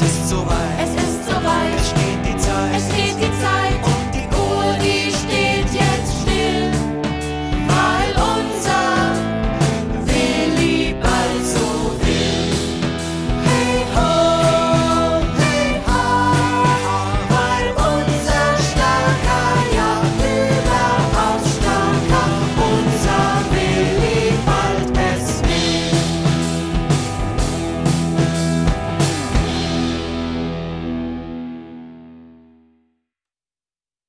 Es ist soweit. Es ist soweit. Es steht die